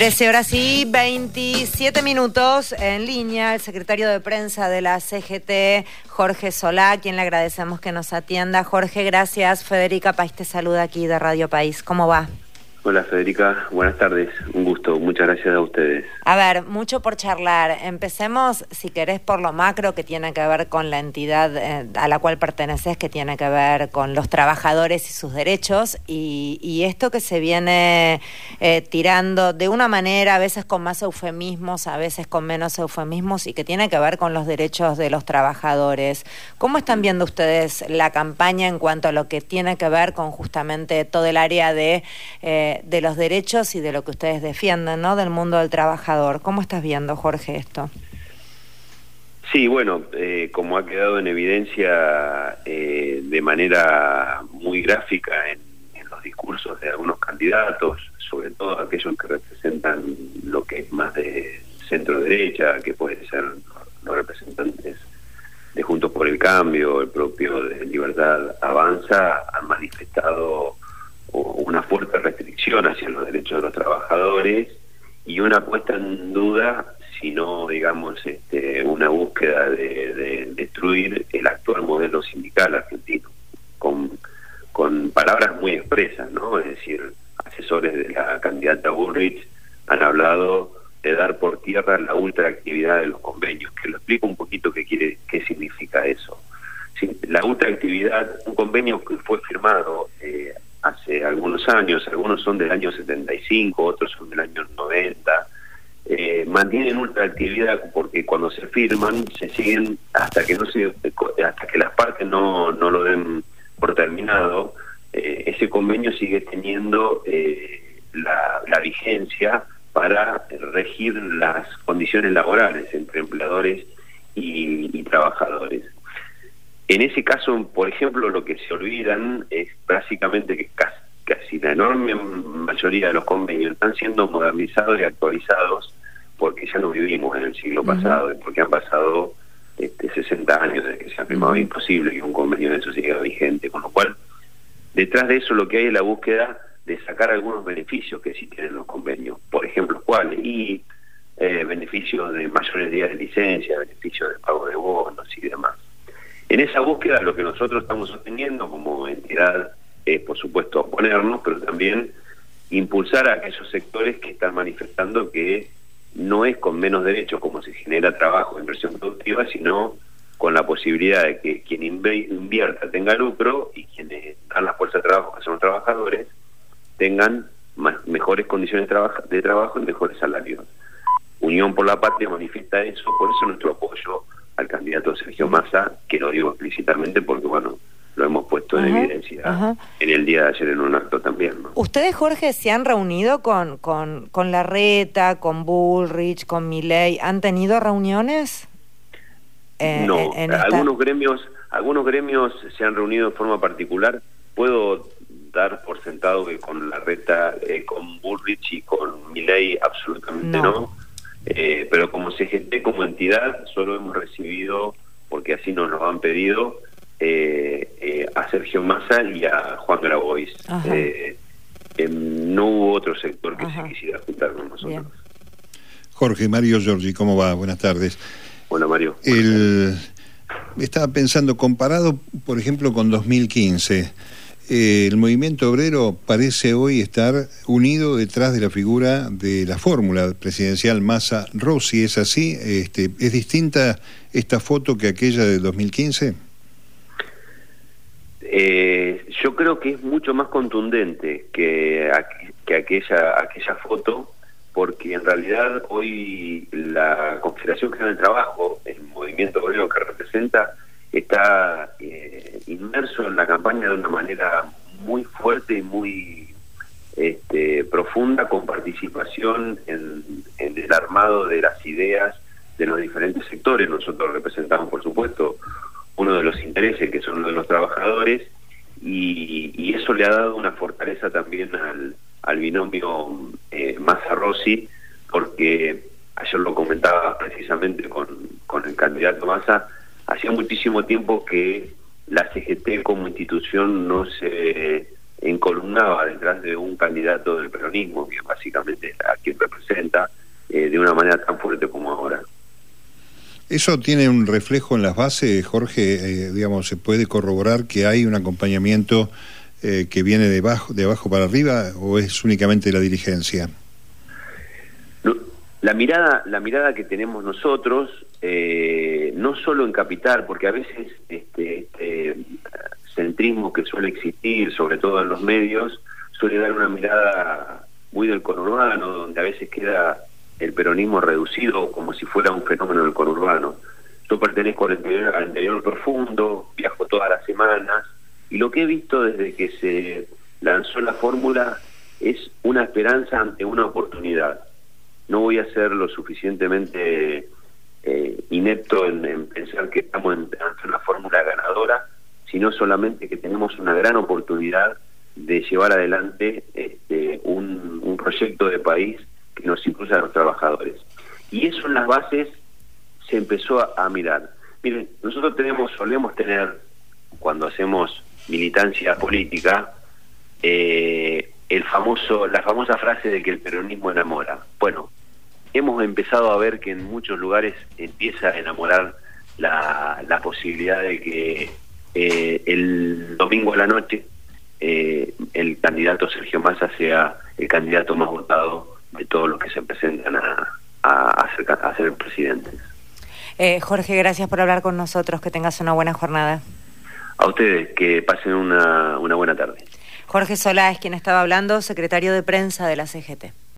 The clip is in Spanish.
13 horas y 27 minutos en línea, el secretario de prensa de la CGT, Jorge Solá, a quien le agradecemos que nos atienda. Jorge, gracias. Federica País te saluda aquí de Radio País. ¿Cómo va? Hola Federica, buenas tardes, un gusto, muchas gracias a ustedes. A ver, mucho por charlar. Empecemos, si querés, por lo macro que tiene que ver con la entidad eh, a la cual perteneces, que tiene que ver con los trabajadores y sus derechos, y, esto que se viene eh, tirando de una manera, a veces con más eufemismos, a veces con menos eufemismos, y que tiene que ver con los derechos de los trabajadores. ¿Cómo están viendo ustedes la campaña en cuanto a lo que tiene que ver con justamente todo el área de... Eh, de, los derechos y de lo que ustedes defienden, ¿no? Del mundo del trabajador. ¿Cómo estás viendo, Jorge, esto? Sí, bueno, eh, como ha quedado en evidencia eh, de manera muy gráfica en, los discursos de algunos candidatos, sobre todo aquellos que representan lo que es más de centro derecha, que pueden ser los representantes de Juntos por el Cambio, el propio de Libertad Avanza, han manifestado una fuerte hacia los derechos de los trabajadores y una puesta en duda, sino digamos este, una búsqueda de, destruir el actual modelo sindical argentino, con, con palabras muy expresas, ¿no? Es decir, asesores de la candidata Bullrich han hablado de dar por tierra la ultraactividad de los convenios, que lo explico un poquito qué quiere, qué significa eso. La ultraactividad, un convenio que fue firmado eh, hace algunos años, algunos son del año 75, otros son del año 90, eh, mantienen ultraactividad porque cuando se firman se siguen hasta que no se hasta que las partes no, no lo den por terminado, eh, ese convenio sigue teniendo eh, la vigencia para regir las condiciones laborales entre empleadores y trabajadores. En ese caso, por ejemplo, lo que se olvidan es básicamente que casi, la enorme mayoría de los convenios están siendo modernizados y actualizados porque ya no vivimos en el siglo pasado, porque han pasado este, 60 años desde que se ha firmado. imposible que un convenio de eso siga vigente, con lo cual, detrás de eso lo que hay es la búsqueda de sacar algunos beneficios que sí tienen los convenios. Por ejemplo, ¿cuáles? Y eh, beneficios de mayores días de licencia, beneficios de pago de bonos y. En esa búsqueda lo que nosotros estamos sosteniendo como entidad es, por supuesto, oponernos, pero también impulsar a aquellos sectores que están manifestando que no es con menos derechos como se genera trabajo inversión productiva, sino con la posibilidad de que quien invierta tenga lucro y quienes dan la fuerza de trabajo, que son los trabajadores, tengan mejores condiciones de trabajo y mejores salarios. Unión por la Patria manifiesta eso, por eso nuestro apoyo candidato Sergio Massa, que lo digo explícitamente porque, bueno, lo hemos puesto en evidencia en el día de ayer en un acto también. ¿Ustedes, Jorge, se han reunido con, con, con Larreta, con Bullrich, con Miley? ¿Han tenido reuniones? Eh, no, algunos gremios algunos gremios se han reunido de forma particular. Puedo dar por sentado que con Larreta, eh, con Bullrich y con Miley absolutamente no eh, pero como CGT, entidad, solo hemos recibido, porque así nos lo han pedido, eh, eh, a Sergio Massa y a Juan Grabois. Em, no hubo otro sector que se quisiera juntar con nosotros. Jorge, Mario Giorgi, ¿cómo va? Buenas tardes. Hola, Mario. El... Estaba pensando, comparado, por ejemplo, con 2015, eh, el movimiento obrero parece hoy estar unido detrás de la figura de la fórmula presidencial Massa Rossi. ¿Es así? Este, ¿Es distinta esta foto que aquella de 2015? Eh, yo creo que es mucho más contundente que, que aquella, aquella foto, porque en realidad hoy la Confederación General del Trabajo, el movimiento obrero que representa, está eh, inmerso en la campaña de una manera muy fuerte y muy este, profunda con participación en, el armado de las ideas de los diferentes sectores. Nosotros representamos, por supuesto, uno de los intereses que son los de los trabajadores y, eso le ha dado una fortaleza también al, binomio eh, Massa-Rossi porque ayer lo comentaba precisamente con el candidato Massa, hacía muchísimo tiempo que la CGT como institución no se encolumnaba detrás de un candidato del peronismo, que básicamente a quien representa de una manera tan fuerte como ahora. ¿Eso tiene un reflejo en las bases, Jorge? Eh, digamos, ¿se puede corroborar que hay un acompañamiento eh, que viene de, bajo, de abajo para arriba o es únicamente la dirigencia? La mirada, la mirada que tenemos nosotros, eh, no solo en Capital, porque a veces este, este, centrismo que suele existir, sobre todo en los medios, suele dar una mirada muy del conurbano, donde a veces queda el peronismo reducido como si fuera un fenómeno del conurbano. Yo pertenezco al interior, al interior profundo, viajo todas las semanas, y lo que he visto desde que se lanzó la fórmula es una esperanza ante una oportunidad. No voy a ser lo suficientemente eh, inepto en, pensar que estamos ante una fórmula ganadora, sino solamente que tenemos una gran oportunidad de llevar adelante este, un, proyecto de país que nos impulsa a los trabajadores. Y eso en las bases se empezó a, mirar. Miren, nosotros tenemos, solemos tener, cuando hacemos militancia política, eh, el famoso, la famosa frase de que el peronismo enamora. Bueno, hemos empezado a ver que en muchos lugares empieza a enamorar la, la posibilidad de que eh, el domingo a la noche eh, el candidato Sergio Massa sea el candidato más votado de todos los que se presentan a, a, ser, a ser presidentes. Eh, Jorge, gracias por hablar con nosotros. Que tengas una buena jornada. A ustedes, que pasen una, una buena tarde. Jorge Solá es quien estaba hablando, secretario de prensa de la CGT.